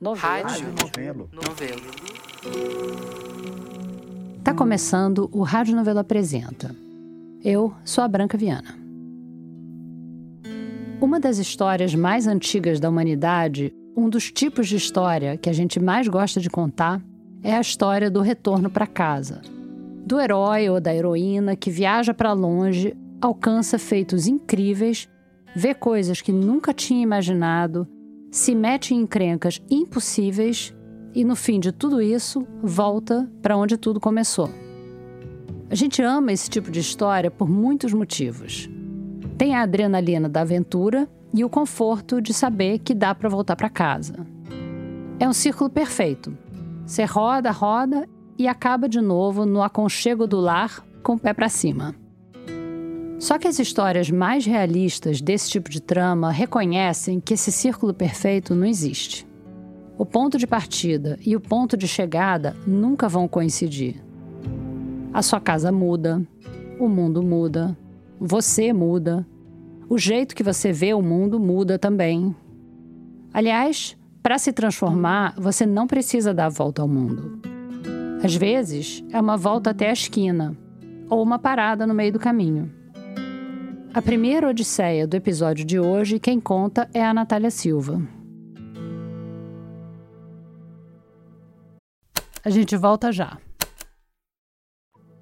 Novelo. Rádio. Novelo. Novelo. Tá começando o Rádio Novelo Apresenta. Eu sou a Branca Viana. Uma das histórias mais antigas da humanidade, um dos tipos de história que a gente mais gosta de contar, é a história do retorno para casa. Do herói ou da heroína que viaja para longe, alcança feitos incríveis, vê coisas que nunca tinha imaginado, se mete em encrencas impossíveis e, no fim de tudo isso, volta para onde tudo começou. A gente ama esse tipo de história por muitos motivos. Tem a adrenalina da aventura e o conforto de saber que dá para voltar para casa. É um círculo perfeito. Você roda, roda e acaba de novo no aconchego do lar com o pé para cima. Só que as histórias mais realistas desse tipo de trama reconhecem que esse círculo perfeito não existe. O ponto de partida e o ponto de chegada nunca vão coincidir. A sua casa muda, o mundo muda, você muda, o jeito que você vê o mundo muda também. Aliás, para se transformar, você não precisa dar a volta ao mundo. Às vezes, é uma volta até a esquina ou uma parada no meio do caminho. A primeira odisseia do episódio de hoje, quem conta é a Natália Silva. A gente volta já.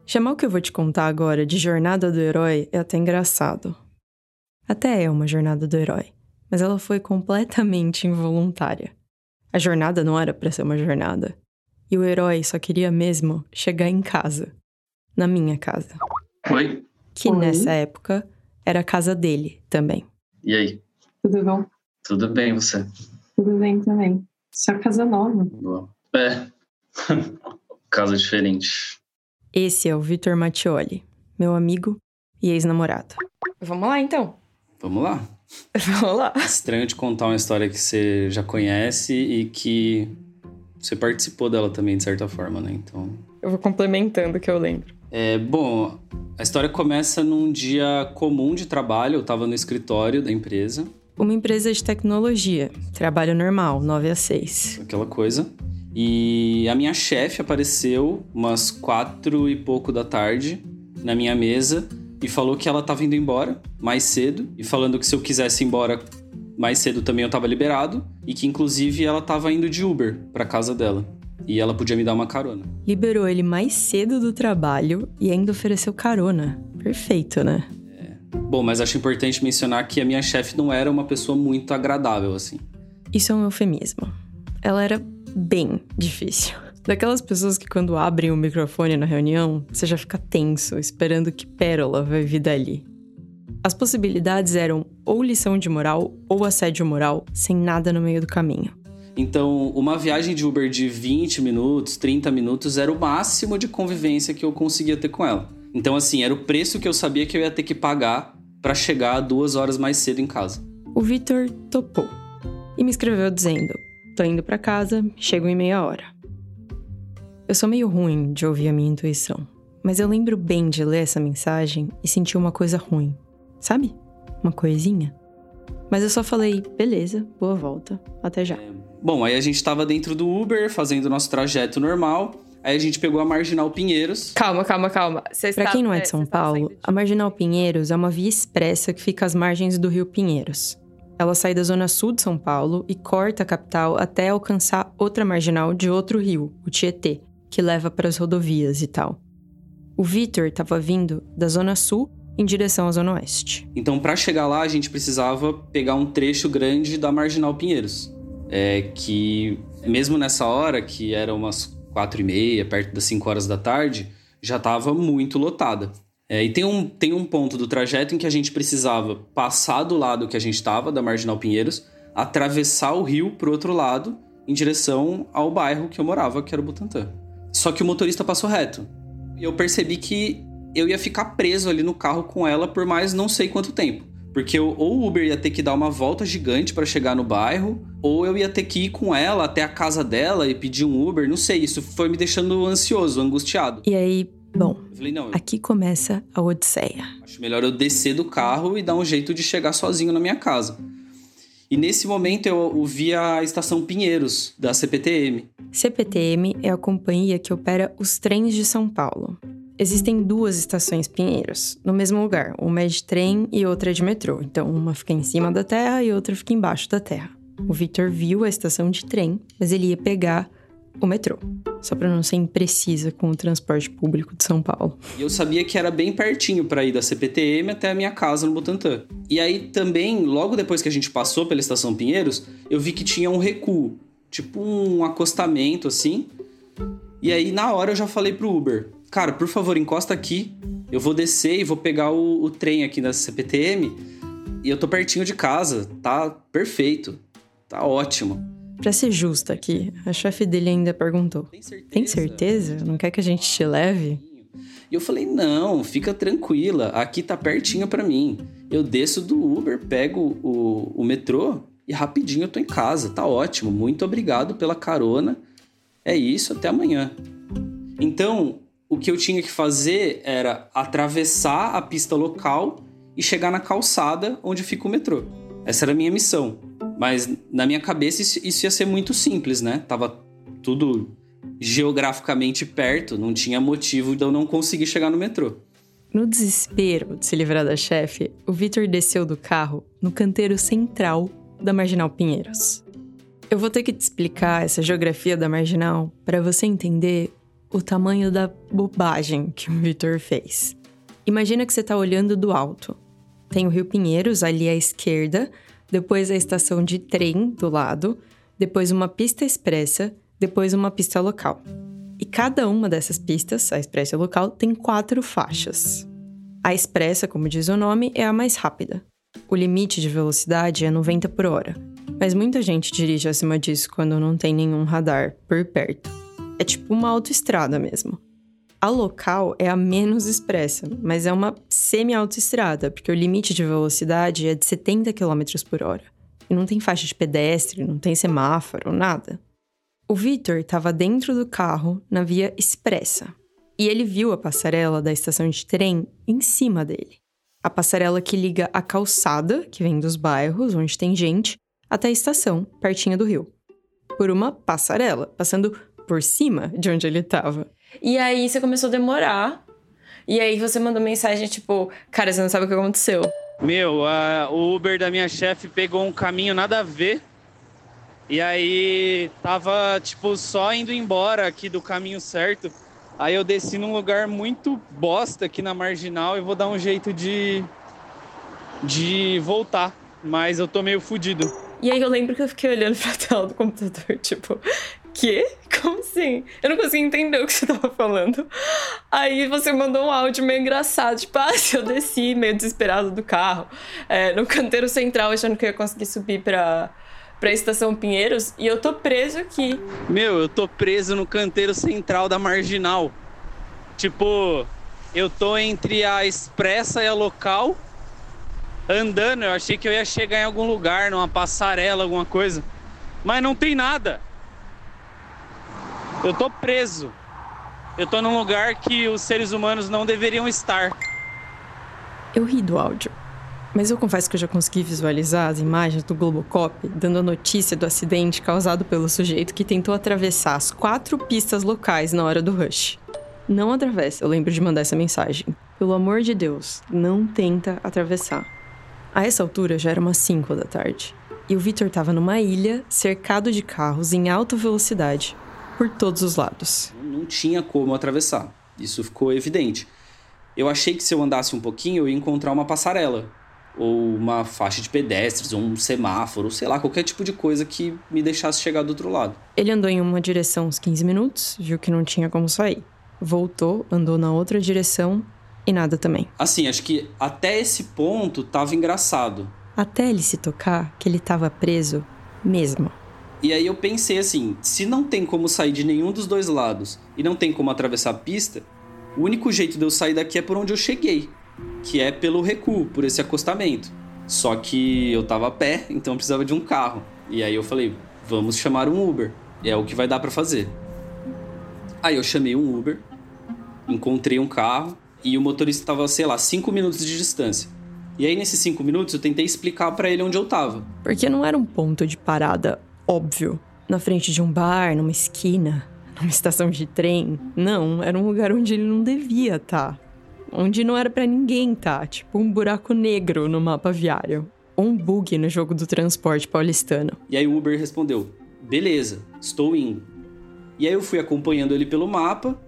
Chamar o que eu vou te contar agora de jornada do herói é até engraçado. Até é uma jornada do herói, mas ela foi completamente involuntária. A jornada não era para ser uma jornada. E o herói só queria mesmo chegar em casa. Na minha casa. Oi, Que Oi. nessa época era a casa dele também. e aí? Tudo bom? Tudo bem, você? Tudo bem também. Sua casa nova. Boa. É. Casa diferente. Esse é o Vitor Mattioli, meu amigo e ex-namorado. Vamos lá então. Vamos lá. Vamos lá. Estranho te contar uma história que você já conhece e que você participou dela também, de certa forma, né? Então. Eu vou complementando o que eu lembro. É, bom, a história começa num dia comum de trabalho. Eu tava no escritório da empresa, Uma empresa de tecnologia. Trabalho normal, 9 a 6. aquela coisa. E a minha chefe apareceu umas quatro e pouco da tarde na minha mesa e falou que ela tava indo embora mais cedo e falando que se eu quisesse ir embora mais cedo também eu tava liberado e que inclusive ela tava indo de Uber pra casa dela e ela podia me dar uma carona. Liberou ele mais cedo do trabalho e ainda ofereceu carona. Perfeito, né? Bom, mas acho importante mencionar que a minha chefe não era uma pessoa muito agradável assim. Isso é um eufemismo. Ela era bem difícil. Daquelas pessoas que quando abrem o microfone na reunião, você já fica tenso, esperando que pérola vai vir dali. As possibilidades eram ou lição de moral ou assédio moral, sem nada no meio do caminho. Então, uma viagem de Uber de 20 minutos, 30 minutos era o máximo de convivência que eu conseguia ter com ela. Então, assim, era o preço que eu sabia que eu ia ter que pagar pra chegar duas horas mais cedo em casa. O Vitor topou e me escreveu dizendo: Tô indo pra casa, chego em meia hora. Eu sou meio ruim de ouvir a minha intuição, mas eu lembro bem de ler essa mensagem e sentir uma coisa ruim. Sabe? Uma coisinha. Mas eu só falei: beleza, boa volta, até já. Bom, aí a gente tava dentro do Uber, fazendo o nosso trajeto normal. Aí a gente pegou a Marginal Pinheiros. Calma, calma, calma. Pra quem não é de São Paulo, a Marginal Pinheiros é uma via expressa que fica às margens do Rio Pinheiros. Ela sai da zona sul de São Paulo e corta a capital até alcançar outra marginal de outro rio, o Tietê, que leva para as rodovias e tal. O Vitor estava vindo da zona sul em direção à zona oeste. Então, pra chegar lá, a gente precisava pegar um trecho grande da Marginal Pinheiros. É que, mesmo nessa hora, que era umas quatro e meia, perto das 5 horas da tarde, já estava muito lotada. É, e tem um, tem um ponto do trajeto em que a gente precisava passar do lado que a gente estava, da Marginal Pinheiros, atravessar o rio pro outro lado, em direção ao bairro que eu morava, que era o Butantã. Só que o motorista passou reto. E eu percebi que eu ia ficar preso ali no carro com ela por mais não sei quanto tempo. Porque eu, ou o Uber ia ter que dar uma volta gigante para chegar no bairro, ou eu ia ter que ir com ela até a casa dela e pedir um Uber, não sei. Isso foi me deixando ansioso, angustiado. E aí, bom, falei, não, eu aqui começa a odisseia. acho melhor eu descer do carro e dar um jeito de chegar sozinho na minha casa. E nesse momento eu vi a estação Pinheiros, da CPTM. CPTM é a companhia que opera os trens de São Paulo. Existem duas estações Pinheiros, no mesmo lugar. Uma é de trem e outra é de metrô. Então, uma fica em cima da terra e outra fica embaixo da terra. O Victor viu a estação de trem, mas ele ia pegar o metrô. Só para não ser imprecisa com o transporte público de São Paulo. Eu sabia que era bem pertinho para ir da CPTM até a minha casa no Butantã. E aí também, logo depois que a gente passou pela estação Pinheiros, eu vi que tinha um recuo, tipo um acostamento assim. E aí na hora eu já falei pro Uber: "Cara, por favor, encosta aqui. Eu vou descer e vou pegar o, o trem aqui da CPTM. E eu tô pertinho de casa, tá perfeito. Tá ótimo." Pra ser justa aqui, a chefe dele ainda perguntou: Tem certeza? Tem certeza? Não quer que a gente te leve? E eu falei: Não, fica tranquila, aqui tá pertinho para mim. Eu desço do Uber, pego o, o metrô e rapidinho eu tô em casa, tá ótimo. Muito obrigado pela carona. É isso, até amanhã. Então, o que eu tinha que fazer era atravessar a pista local e chegar na calçada onde fica o metrô. Essa era a minha missão. Mas na minha cabeça isso, isso ia ser muito simples, né? Tava tudo geograficamente perto, não tinha motivo de eu não conseguir chegar no metrô. No desespero de se livrar da chefe, o Vitor desceu do carro no canteiro central da Marginal Pinheiros. Eu vou ter que te explicar essa geografia da Marginal para você entender o tamanho da bobagem que o Vitor fez. Imagina que você está olhando do alto. Tem o Rio Pinheiros ali à esquerda depois a estação de trem do lado, depois uma pista expressa, depois uma pista local. E cada uma dessas pistas, a expressa e local, tem quatro faixas. A expressa, como diz o nome, é a mais rápida. O limite de velocidade é 90 por hora, mas muita gente dirige acima disso quando não tem nenhum radar por perto. É tipo uma autoestrada mesmo. A local é a menos expressa, mas é uma semi-autoestrada, porque o limite de velocidade é de 70 km por hora. E não tem faixa de pedestre, não tem semáforo, nada. O Victor estava dentro do carro na via expressa. E ele viu a passarela da estação de trem em cima dele. A passarela que liga a calçada, que vem dos bairros onde tem gente, até a estação, pertinho do rio. Por uma passarela, passando por cima de onde ele estava. E aí você começou a demorar. E aí você mandou mensagem tipo, cara, você não sabe o que aconteceu. Meu, a, o Uber da minha chefe pegou um caminho nada a ver. E aí tava, tipo, só indo embora aqui do caminho certo. Aí eu desci num lugar muito bosta aqui na marginal e vou dar um jeito de. de voltar. Mas eu tô meio fudido. E aí eu lembro que eu fiquei olhando pra tela do computador, tipo, quê? Como assim? Eu não consegui entender o que você tava falando. Aí você mandou um áudio meio engraçado, tipo, ah, eu desci meio desesperado do carro, é, no canteiro central, achando que eu ia conseguir subir pra, pra estação Pinheiros, e eu tô preso aqui. Meu, eu tô preso no canteiro central da Marginal. Tipo, eu tô entre a expressa e a local, andando, eu achei que eu ia chegar em algum lugar, numa passarela, alguma coisa. Mas não tem nada. Eu tô preso. Eu tô num lugar que os seres humanos não deveriam estar. Eu ri do áudio, mas eu confesso que eu já consegui visualizar as imagens do Globocop dando a notícia do acidente causado pelo sujeito que tentou atravessar as quatro pistas locais na hora do rush. Não atravessa, eu lembro de mandar essa mensagem. Pelo amor de Deus, não tenta atravessar. A essa altura já era umas 5 da tarde. E o Victor estava numa ilha, cercado de carros em alta velocidade, por todos os lados. Não tinha como atravessar. Isso ficou evidente. Eu achei que se eu andasse um pouquinho, eu ia encontrar uma passarela. Ou uma faixa de pedestres, ou um semáforo, sei lá, qualquer tipo de coisa que me deixasse chegar do outro lado. Ele andou em uma direção uns 15 minutos, viu que não tinha como sair. Voltou, andou na outra direção e nada também. Assim, acho que até esse ponto tava engraçado. Até ele se tocar que ele tava preso mesmo. E aí eu pensei assim, se não tem como sair de nenhum dos dois lados e não tem como atravessar a pista, o único jeito de eu sair daqui é por onde eu cheguei, que é pelo recuo, por esse acostamento. Só que eu tava a pé, então eu precisava de um carro. E aí eu falei, vamos chamar um Uber. É o que vai dar para fazer. Aí eu chamei um Uber, encontrei um carro e o motorista estava, sei lá, 5 minutos de distância. E aí, nesses cinco minutos, eu tentei explicar para ele onde eu tava. Porque não era um ponto de parada óbvio, na frente de um bar, numa esquina, numa estação de trem. Não, era um lugar onde ele não devia estar. Tá. Onde não era para ninguém estar, tá. tipo um buraco negro no mapa viário. Ou um bug no jogo do transporte paulistano. E aí o Uber respondeu: beleza, estou indo. E aí eu fui acompanhando ele pelo mapa,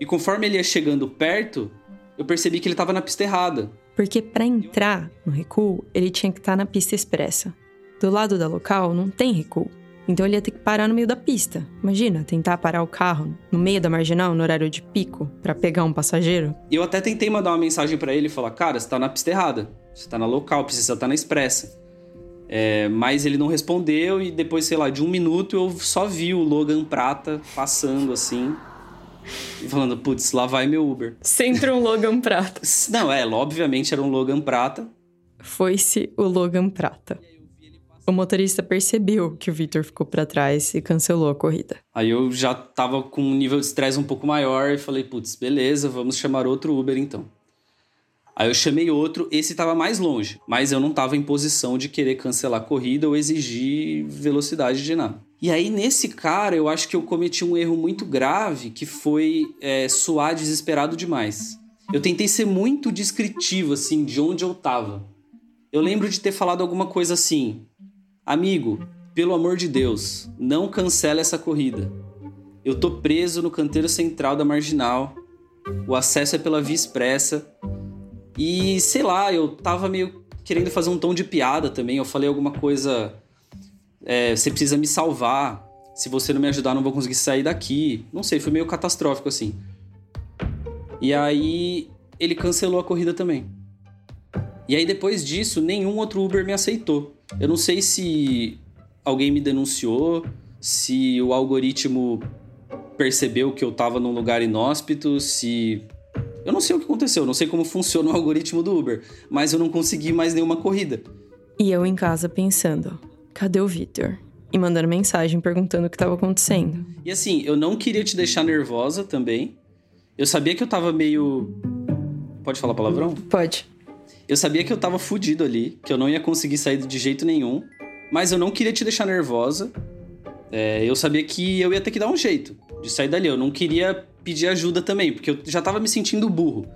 e conforme ele ia chegando perto, eu percebi que ele estava na pista errada. Porque para entrar no recuo, ele tinha que estar tá na pista expressa. Do lado da local não tem recuo. Então ele ia ter que parar no meio da pista. Imagina, tentar parar o carro no meio da marginal no horário de pico para pegar um passageiro. Eu até tentei mandar uma mensagem para ele e falar: "Cara, você tá na pista errada. Você tá na local, precisa estar tá na expressa". É, mas ele não respondeu e depois, sei lá, de um minuto eu só vi o Logan Prata passando assim. E falando, putz, lá vai meu Uber. Sempre um Logan Prata. Não, é, obviamente era um Logan Prata. Foi-se o Logan Prata. O motorista percebeu que o Victor ficou para trás e cancelou a corrida. Aí eu já tava com um nível de estresse um pouco maior e falei, putz, beleza, vamos chamar outro Uber então. Aí eu chamei outro, esse estava mais longe, mas eu não estava em posição de querer cancelar a corrida ou exigir velocidade de nada. E aí, nesse cara, eu acho que eu cometi um erro muito grave que foi é, suar desesperado demais. Eu tentei ser muito descritivo, assim, de onde eu tava. Eu lembro de ter falado alguma coisa assim: Amigo, pelo amor de Deus, não cancela essa corrida. Eu tô preso no canteiro central da marginal. O acesso é pela via expressa e sei lá, eu tava meio querendo fazer um tom de piada também. Eu falei alguma coisa. É, você precisa me salvar. Se você não me ajudar, não vou conseguir sair daqui. Não sei, foi meio catastrófico assim. E aí ele cancelou a corrida também. E aí depois disso, nenhum outro Uber me aceitou. Eu não sei se alguém me denunciou, se o algoritmo percebeu que eu tava num lugar inóspito, se eu não sei o que aconteceu, não sei como funciona o algoritmo do Uber, mas eu não consegui mais nenhuma corrida. E eu em casa pensando: cadê o Victor? E mandando mensagem perguntando o que estava acontecendo. E assim, eu não queria te deixar nervosa também. Eu sabia que eu tava meio. Pode falar palavrão? Pode. Eu sabia que eu tava fudido ali, que eu não ia conseguir sair de jeito nenhum. Mas eu não queria te deixar nervosa. É, eu sabia que eu ia ter que dar um jeito de sair dali. Eu não queria pedir ajuda também, porque eu já tava me sentindo burro.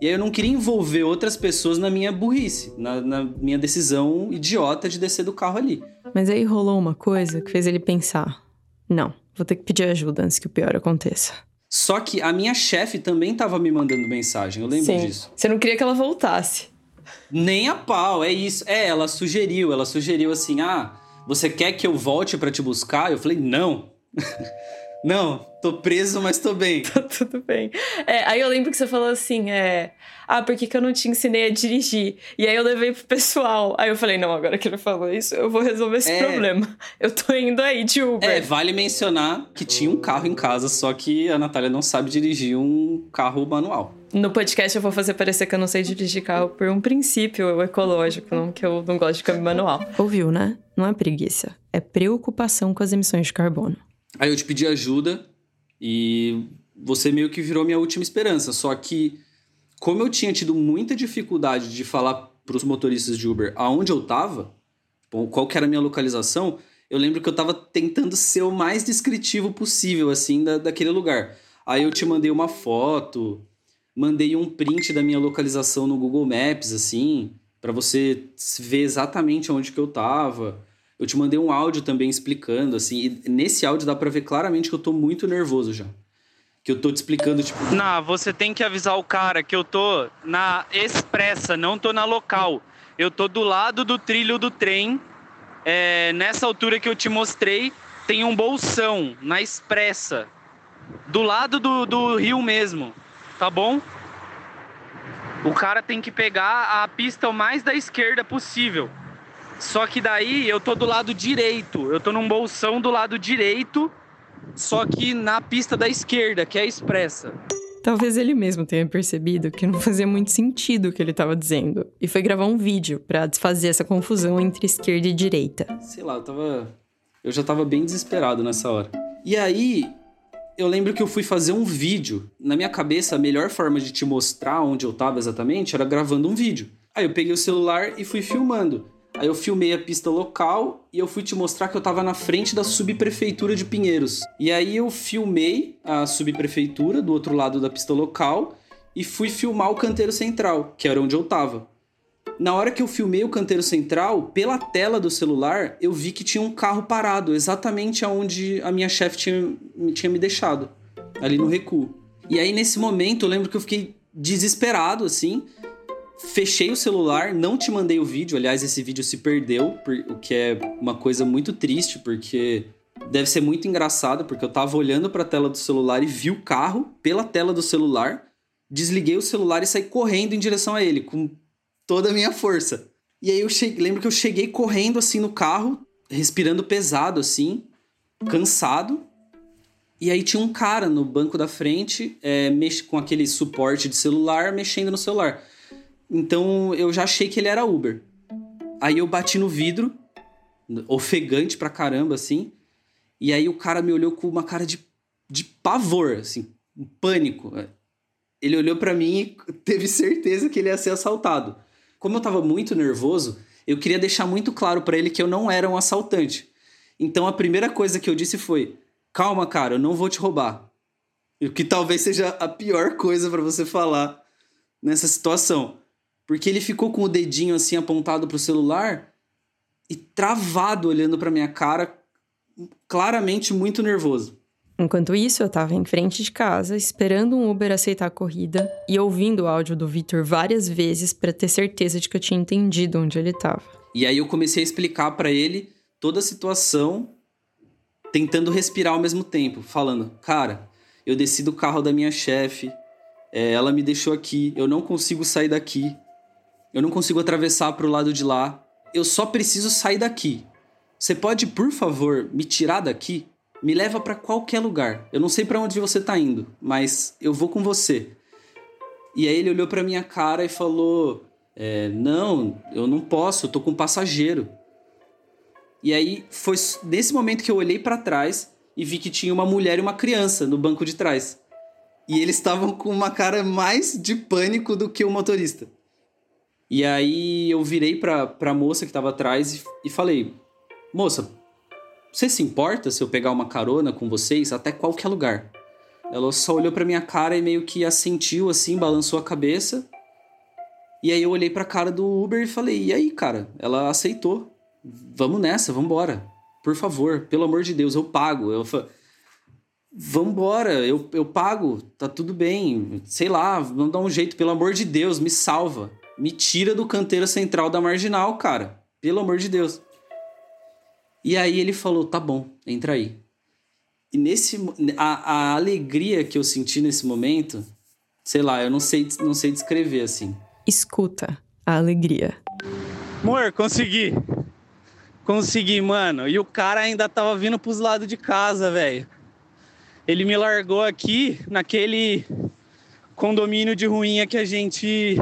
E aí eu não queria envolver outras pessoas na minha burrice, na, na, minha decisão idiota de descer do carro ali. Mas aí rolou uma coisa que fez ele pensar: não, vou ter que pedir ajuda antes que o pior aconteça. Só que a minha chefe também tava me mandando mensagem, eu lembro Sim. disso. Você não queria que ela voltasse. Nem a pau, é isso. É, ela sugeriu, ela sugeriu assim: ah, você quer que eu volte para te buscar? Eu falei: não. Não, tô preso, mas tô bem. tá tudo bem. É, aí eu lembro que você falou assim, é... Ah, por que, que eu não te ensinei a dirigir? E aí eu levei pro pessoal. Aí eu falei, não, agora que ele falou isso, eu vou resolver esse é... problema. Eu tô indo aí de Uber. É, vale mencionar que tinha um carro em casa, só que a Natália não sabe dirigir um carro manual. No podcast eu vou fazer parecer que eu não sei dirigir carro por um princípio ecológico, não que eu não gosto de câmbio manual. Ouviu, né? Não é preguiça, é preocupação com as emissões de carbono. Aí eu te pedi ajuda e você meio que virou minha última esperança. Só que, como eu tinha tido muita dificuldade de falar para os motoristas de Uber aonde eu tava, qual que era a minha localização, eu lembro que eu tava tentando ser o mais descritivo possível, assim, da, daquele lugar. Aí eu te mandei uma foto, mandei um print da minha localização no Google Maps, assim, para você ver exatamente onde que eu tava. Eu te mandei um áudio também explicando, assim, e nesse áudio dá pra ver claramente que eu tô muito nervoso já. Que eu tô te explicando, tipo. Não, você tem que avisar o cara que eu tô na expressa, não tô na local. Eu tô do lado do trilho do trem. É, nessa altura que eu te mostrei, tem um bolsão na expressa. Do lado do, do rio mesmo. Tá bom? O cara tem que pegar a pista o mais da esquerda possível. Só que daí eu tô do lado direito. Eu tô num bolsão do lado direito, só que na pista da esquerda, que é a expressa. Talvez ele mesmo tenha percebido que não fazia muito sentido o que ele estava dizendo e foi gravar um vídeo para desfazer essa confusão entre esquerda e direita. Sei lá, eu tava eu já tava bem desesperado nessa hora. E aí, eu lembro que eu fui fazer um vídeo. Na minha cabeça, a melhor forma de te mostrar onde eu tava exatamente era gravando um vídeo. Aí eu peguei o celular e fui filmando. Aí eu filmei a pista local e eu fui te mostrar que eu tava na frente da subprefeitura de Pinheiros. E aí eu filmei a subprefeitura do outro lado da pista local e fui filmar o canteiro central, que era onde eu tava. Na hora que eu filmei o canteiro central, pela tela do celular, eu vi que tinha um carro parado, exatamente aonde a minha chefe tinha, tinha me deixado, ali no recuo. E aí, nesse momento, eu lembro que eu fiquei desesperado, assim. Fechei o celular, não te mandei o vídeo. Aliás, esse vídeo se perdeu, o que é uma coisa muito triste, porque deve ser muito engraçado, porque eu tava olhando para a tela do celular e vi o carro pela tela do celular. Desliguei o celular e saí correndo em direção a ele, com toda a minha força. E aí eu cheguei, lembro que eu cheguei correndo assim no carro, respirando pesado assim, cansado. E aí tinha um cara no banco da frente, é, com aquele suporte de celular, mexendo no celular. Então eu já achei que ele era Uber. Aí eu bati no vidro, ofegante pra caramba, assim. E aí o cara me olhou com uma cara de, de pavor, assim, um pânico. Ele olhou para mim e teve certeza que ele ia ser assaltado. Como eu tava muito nervoso, eu queria deixar muito claro para ele que eu não era um assaltante. Então a primeira coisa que eu disse foi: "Calma, cara, eu não vou te roubar". O que talvez seja a pior coisa para você falar nessa situação. Porque ele ficou com o dedinho assim apontado pro celular e travado olhando para minha cara, claramente muito nervoso. Enquanto isso, eu estava em frente de casa, esperando um Uber aceitar a corrida e ouvindo o áudio do Victor várias vezes para ter certeza de que eu tinha entendido onde ele estava. E aí eu comecei a explicar para ele toda a situação, tentando respirar ao mesmo tempo, falando: "Cara, eu desci do carro da minha chefe, é, ela me deixou aqui, eu não consigo sair daqui, eu não consigo atravessar para o lado de lá, eu só preciso sair daqui. Você pode, por favor, me tirar daqui?" me leva para qualquer lugar. Eu não sei para onde você tá indo, mas eu vou com você. E aí ele olhou para minha cara e falou: é, Não, eu não posso, eu tô com um passageiro. E aí foi nesse momento que eu olhei para trás e vi que tinha uma mulher e uma criança no banco de trás. E eles estavam com uma cara mais de pânico do que o motorista. E aí eu virei pra, pra moça que tava atrás e, e falei: Moça, você se importa se eu pegar uma carona com vocês até qualquer lugar? Ela só olhou para minha cara e meio que assentiu assim, balançou a cabeça. E aí eu olhei para a cara do Uber e falei: "E aí, cara?" Ela aceitou. "Vamos nessa, vamos embora. Por favor, pelo amor de Deus, eu pago." Eu falei: Vambora, eu, eu pago, tá tudo bem. Sei lá, vamos dar um jeito, pelo amor de Deus, me salva. Me tira do canteiro central da marginal, cara. Pelo amor de Deus. E aí ele falou: tá bom, entra aí. E nesse a, a alegria que eu senti nesse momento, sei lá, eu não sei, não sei descrever assim. Escuta a alegria. Amor, consegui. Consegui, mano. E o cara ainda tava vindo pros lados de casa, velho. Ele me largou aqui naquele condomínio de ruinha que a gente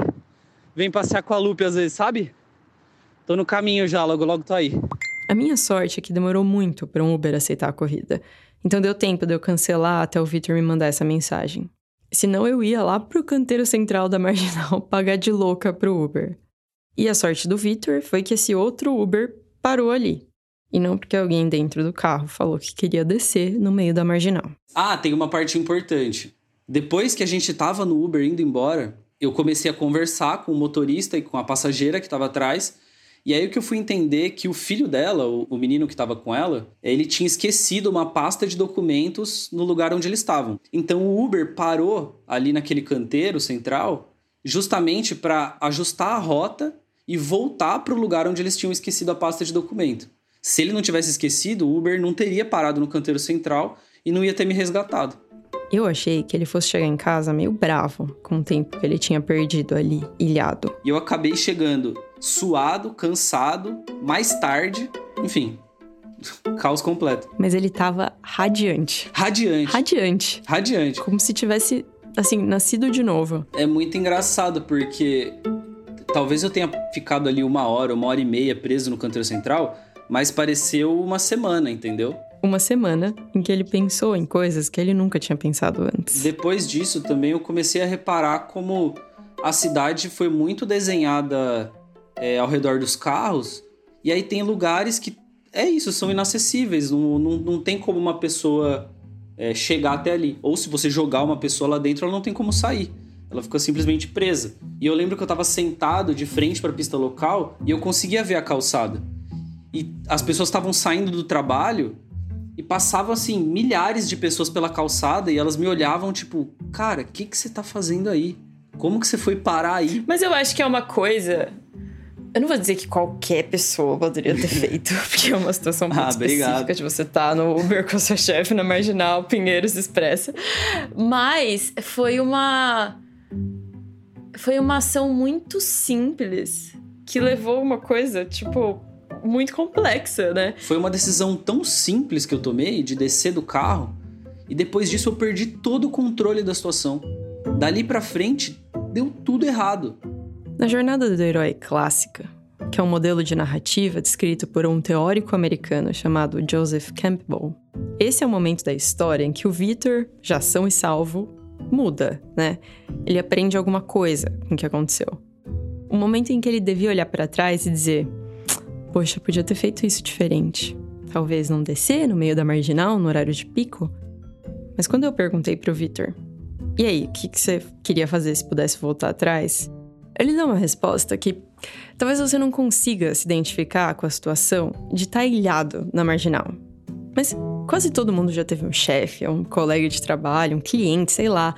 vem passear com a Lupe às vezes, sabe? Tô no caminho já, logo logo tô aí. A minha sorte é que demorou muito para um Uber aceitar a corrida. Então deu tempo de eu cancelar até o Victor me mandar essa mensagem. Senão eu ia lá pro canteiro central da marginal pagar de louca pro Uber. E a sorte do Victor foi que esse outro Uber parou ali. E não porque alguém dentro do carro falou que queria descer no meio da marginal. Ah, tem uma parte importante. Depois que a gente tava no Uber indo embora, eu comecei a conversar com o motorista e com a passageira que estava atrás e aí que eu fui entender que o filho dela, o menino que estava com ela, ele tinha esquecido uma pasta de documentos no lugar onde eles estavam. Então o Uber parou ali naquele canteiro central justamente para ajustar a rota e voltar para o lugar onde eles tinham esquecido a pasta de documento. Se ele não tivesse esquecido, o Uber não teria parado no canteiro central e não ia ter me resgatado. Eu achei que ele fosse chegar em casa meio bravo com o tempo que ele tinha perdido ali, ilhado. E eu acabei chegando suado, cansado, mais tarde, enfim. Caos completo. Mas ele tava radiante. Radiante. Radiante. Radiante. Como se tivesse, assim, nascido de novo. É muito engraçado porque talvez eu tenha ficado ali uma hora, uma hora e meia preso no canteiro central, mas pareceu uma semana, entendeu? Uma semana em que ele pensou em coisas que ele nunca tinha pensado antes. Depois disso também eu comecei a reparar como a cidade foi muito desenhada é, ao redor dos carros, e aí tem lugares que é isso, são inacessíveis. Não, não, não tem como uma pessoa é, chegar até ali. Ou se você jogar uma pessoa lá dentro, ela não tem como sair. Ela fica simplesmente presa. E eu lembro que eu tava sentado de frente para a pista local e eu conseguia ver a calçada. E as pessoas estavam saindo do trabalho e passavam assim milhares de pessoas pela calçada e elas me olhavam tipo, cara, o que que você tá fazendo aí? Como que você foi parar aí? Mas eu acho que é uma coisa eu não vou dizer que qualquer pessoa poderia ter feito, porque é uma situação muito ah, específica obrigado. de você estar tá no Uber com seu chefe na Marginal Pinheiros Expressa. Mas foi uma foi uma ação muito simples que levou uma coisa, tipo, muito complexa, né? Foi uma decisão tão simples que eu tomei de descer do carro e depois disso eu perdi todo o controle da situação. Dali para frente deu tudo errado. Na jornada do herói clássica, que é um modelo de narrativa descrito por um teórico americano chamado Joseph Campbell, esse é o momento da história em que o Victor, já são e salvo, muda, né? Ele aprende alguma coisa com o que aconteceu. O momento em que ele devia olhar para trás e dizer: Poxa, podia ter feito isso diferente. Talvez não descer no meio da marginal no horário de pico. Mas quando eu perguntei pro Victor: E aí, o que, que você queria fazer se pudesse voltar atrás? Ele dá uma resposta que talvez você não consiga se identificar com a situação de estar tá ilhado na marginal. Mas quase todo mundo já teve um chefe, um colega de trabalho, um cliente, sei lá,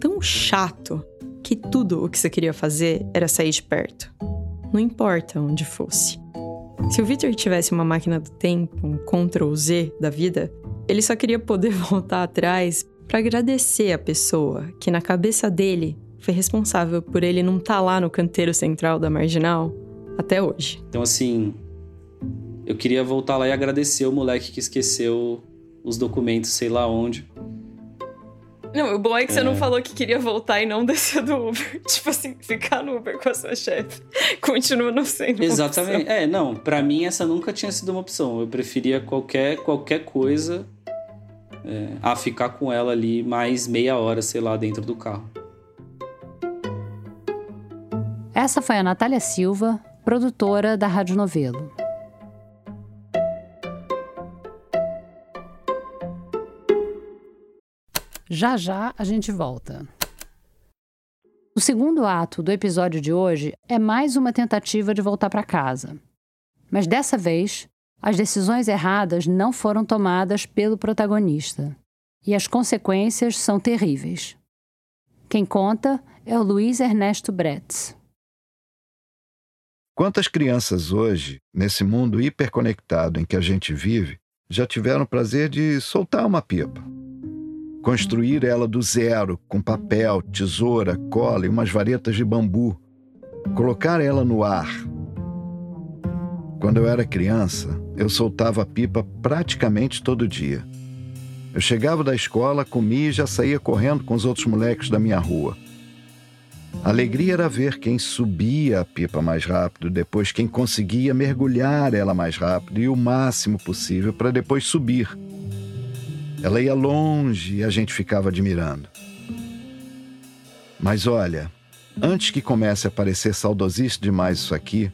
tão chato que tudo o que você queria fazer era sair de perto. Não importa onde fosse. Se o Victor tivesse uma máquina do tempo, um Ctrl Z da vida, ele só queria poder voltar atrás para agradecer a pessoa que na cabeça dele foi responsável por ele não estar tá lá no canteiro central da Marginal até hoje. Então, assim, eu queria voltar lá e agradecer o moleque que esqueceu os documentos, sei lá onde. Não, o bom é que é. você não falou que queria voltar e não descer do Uber. tipo assim, ficar no Uber com a sua chefe. Continua não sendo Exatamente. É, não, para mim essa nunca tinha sido uma opção. Eu preferia qualquer, qualquer coisa é, a ficar com ela ali mais meia hora, sei lá, dentro do carro. Essa foi a Natália Silva, produtora da Rádio Novelo. Já já a gente volta. O segundo ato do episódio de hoje é mais uma tentativa de voltar para casa. Mas dessa vez, as decisões erradas não foram tomadas pelo protagonista. E as consequências são terríveis. Quem conta é o Luiz Ernesto Bretz. Quantas crianças hoje, nesse mundo hiperconectado em que a gente vive, já tiveram o prazer de soltar uma pipa? Construir ela do zero, com papel, tesoura, cola e umas varetas de bambu. Colocar ela no ar. Quando eu era criança, eu soltava a pipa praticamente todo dia. Eu chegava da escola, comia e já saía correndo com os outros moleques da minha rua. A alegria era ver quem subia a pipa mais rápido, depois quem conseguia mergulhar ela mais rápido e o máximo possível para depois subir. Ela ia longe e a gente ficava admirando. Mas olha, antes que comece a parecer saudosista demais isso aqui,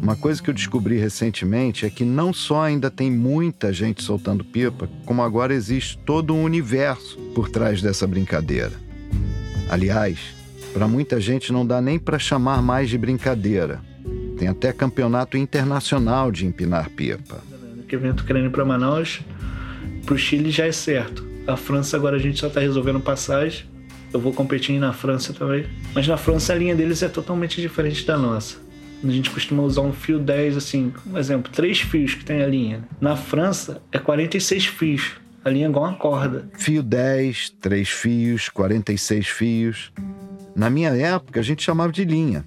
uma coisa que eu descobri recentemente é que não só ainda tem muita gente soltando pipa, como agora existe todo um universo por trás dessa brincadeira. Aliás, para muita gente não dá nem para chamar mais de brincadeira. Tem até campeonato internacional de empinar pipa. Que evento ir para Manaus, para o Chile já é certo. A França agora a gente só está resolvendo passagem. Eu vou competir na França também. Mas na França a linha deles é totalmente diferente da nossa. A gente costuma usar um fio 10, assim, um exemplo, três fios que tem a linha. Na França é 46 fios. A linha é igual uma corda. Fio 10, três fios, 46 fios. Na minha época, a gente chamava de linha.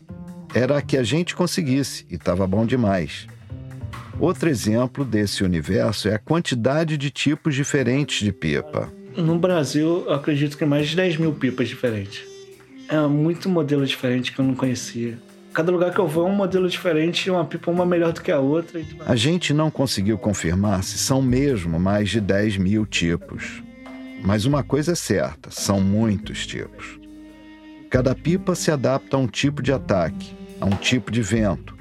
Era a que a gente conseguisse e estava bom demais. Outro exemplo desse universo é a quantidade de tipos diferentes de pipa. No Brasil, eu acredito que é mais de 10 mil pipas diferentes. É muito modelo diferente que eu não conhecia. Cada lugar que eu vou é um modelo diferente, uma pipa uma melhor do que a outra. A gente não conseguiu confirmar se são mesmo mais de 10 mil tipos. Mas uma coisa é certa: são muitos tipos. Cada pipa se adapta a um tipo de ataque, a um tipo de vento,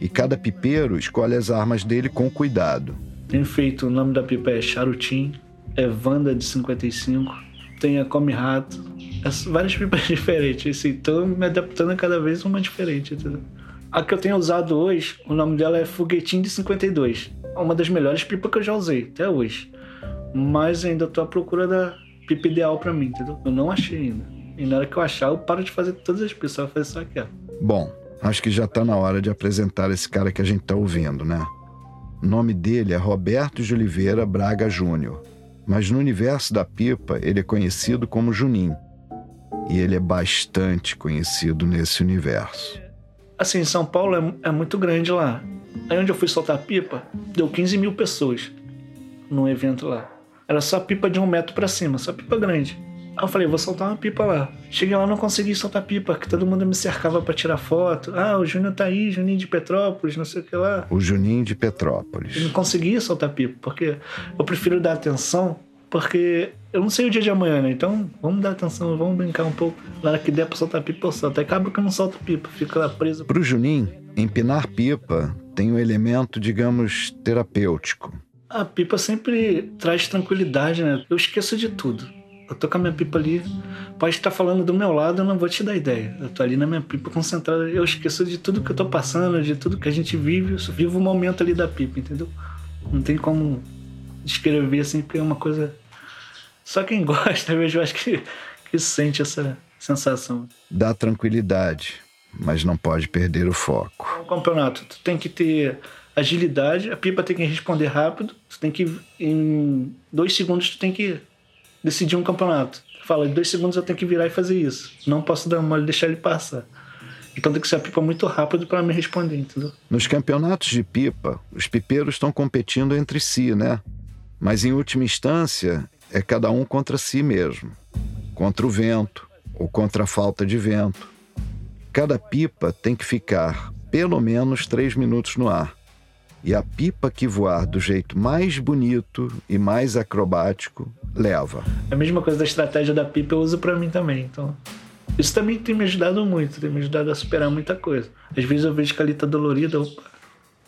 e cada pipeiro escolhe as armas dele com cuidado. Tenho feito, o nome da pipa é Charutim, é Vanda de 55, tem a Come Rato, é várias pipas diferentes. Assim, tô me adaptando a cada vez uma diferente. Entendeu? A que eu tenho usado hoje, o nome dela é Foguetinho de 52. É uma das melhores pipas que eu já usei até hoje. Mas ainda tô à procura da pipa ideal para mim, entendeu? Eu não achei ainda. E na hora que eu achar, eu paro de fazer todas as pipas, só fazer só aquela. Bom, acho que já tá na hora de apresentar esse cara que a gente tá ouvindo, né? O nome dele é Roberto de Oliveira Braga Júnior. Mas no universo da pipa, ele é conhecido como Junim. E ele é bastante conhecido nesse universo. Assim, São Paulo é, é muito grande lá. Aí onde eu fui soltar pipa, deu 15 mil pessoas num evento lá. Era só pipa de um metro para cima, só pipa grande. Aí eu falei, vou soltar uma pipa lá. Cheguei lá não consegui soltar pipa, que todo mundo me cercava para tirar foto. Ah, o Júnior tá aí, Juninho de Petrópolis, não sei o que lá. O Juninho de Petrópolis. Eu não conseguia soltar pipa, porque eu prefiro dar atenção, porque eu não sei o dia de amanhã, né? Então vamos dar atenção, vamos brincar um pouco. Na hora que der pra soltar pipa, eu solto. Aí acaba que eu não solto pipa, fica lá preso. Pro Juninho, empinar pipa tem um elemento, digamos, terapêutico. A pipa sempre traz tranquilidade, né? Eu esqueço de tudo. Eu tô com a minha pipa ali, pode estar falando do meu lado, eu não vou te dar ideia. Eu tô ali na minha pipa concentrada, eu esqueço de tudo que eu tô passando, de tudo que a gente vive, eu vivo o momento ali da pipa, entendeu? Não tem como descrever assim, porque é uma coisa. Só quem gosta, eu acho que, que sente essa sensação. Dá tranquilidade, mas não pode perder o foco. No campeonato, tu tem que ter agilidade, a pipa tem que responder rápido, tu tem que. Em dois segundos, tu tem que decidir um campeonato. Fala, em dois segundos eu tenho que virar e fazer isso. Não posso dar mole deixar ele passar. Então tem que ser a pipa muito rápido para me responder, entendeu? Nos campeonatos de pipa, os pipeiros estão competindo entre si, né? Mas em última instância, é cada um contra si mesmo. Contra o vento ou contra a falta de vento. Cada pipa tem que ficar pelo menos três minutos no ar. E a pipa que voar do jeito mais bonito e mais acrobático leva. A mesma coisa da estratégia da pipa eu uso para mim também. Então, isso também tem me ajudado muito, tem me ajudado a superar muita coisa. Às vezes eu vejo que ali tá dolorida, opa,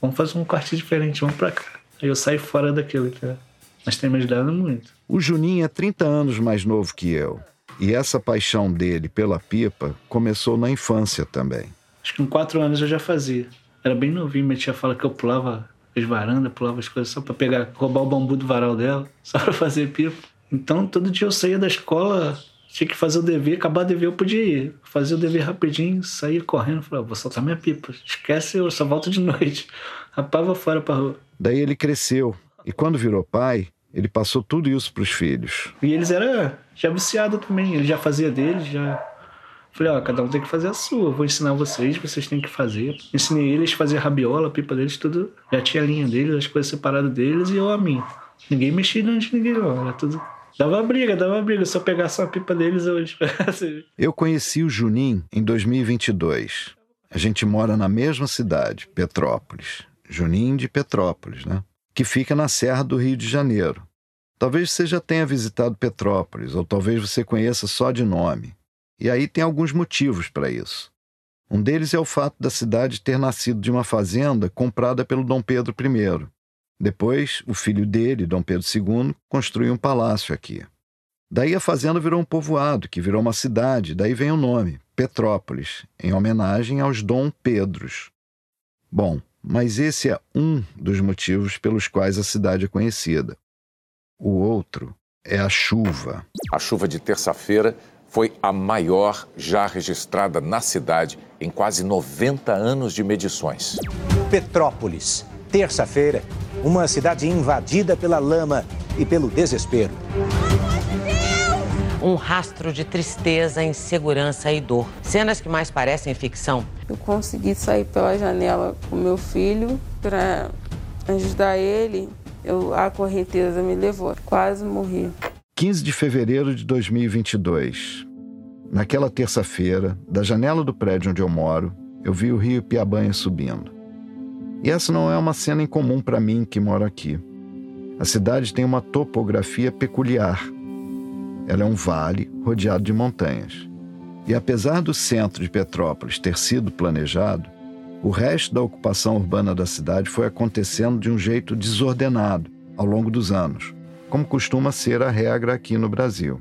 vamos fazer um corte diferente, vamos pra cá. Aí eu saio fora daquilo, tá? Mas tem me ajudado muito. O Juninho é 30 anos mais novo que eu. E essa paixão dele pela pipa começou na infância também. Acho que com quatro anos eu já fazia. Era bem novinho, minha tia fala que eu pulava as varandas, pulava as coisas só para pegar, roubar o bambu do varal dela, só para fazer pipa. Então todo dia eu saía da escola, tinha que fazer o dever, acabar o dever eu podia ir. Fazia o dever rapidinho, saía correndo, falava, vou soltar minha pipa. Esquece, eu só volto de noite. Rapava fora pra rua. Daí ele cresceu, e quando virou pai, ele passou tudo isso pros filhos. E eles eram já viciados também, ele já fazia deles, já Falei, ó, cada um tem que fazer a sua. Vou ensinar vocês, vocês têm que fazer. Ensinei eles a fazer rabiola, a pipa deles, tudo. Já tinha a linha deles, as coisas separadas deles e eu a minha. Ninguém mexia de ninguém, não. Era tudo. Dava briga, dava briga. Se eu pegasse a pipa deles hoje. eu conheci o Junim em 2022. A gente mora na mesma cidade, Petrópolis. Junim de Petrópolis, né? Que fica na Serra do Rio de Janeiro. Talvez você já tenha visitado Petrópolis, ou talvez você conheça só de nome. E aí tem alguns motivos para isso. Um deles é o fato da cidade ter nascido de uma fazenda comprada pelo Dom Pedro I. Depois, o filho dele, Dom Pedro II, construiu um palácio aqui. Daí a fazenda virou um povoado, que virou uma cidade, daí vem o nome, Petrópolis, em homenagem aos Dom Pedros. Bom, mas esse é um dos motivos pelos quais a cidade é conhecida. O outro é a chuva. A chuva de terça-feira foi a maior já registrada na cidade em quase 90 anos de medições. Petrópolis, terça-feira, uma cidade invadida pela lama e pelo desespero. Um rastro de tristeza, insegurança e dor. Cenas que mais parecem ficção. Eu consegui sair pela janela com meu filho para ajudar ele. Eu, a correnteza me levou, quase morri. 15 de fevereiro de 2022. Naquela terça-feira, da janela do prédio onde eu moro, eu vi o rio Piabanha subindo. E essa não é uma cena incomum para mim que moro aqui. A cidade tem uma topografia peculiar. Ela é um vale rodeado de montanhas. E apesar do centro de Petrópolis ter sido planejado, o resto da ocupação urbana da cidade foi acontecendo de um jeito desordenado ao longo dos anos, como costuma ser a regra aqui no Brasil.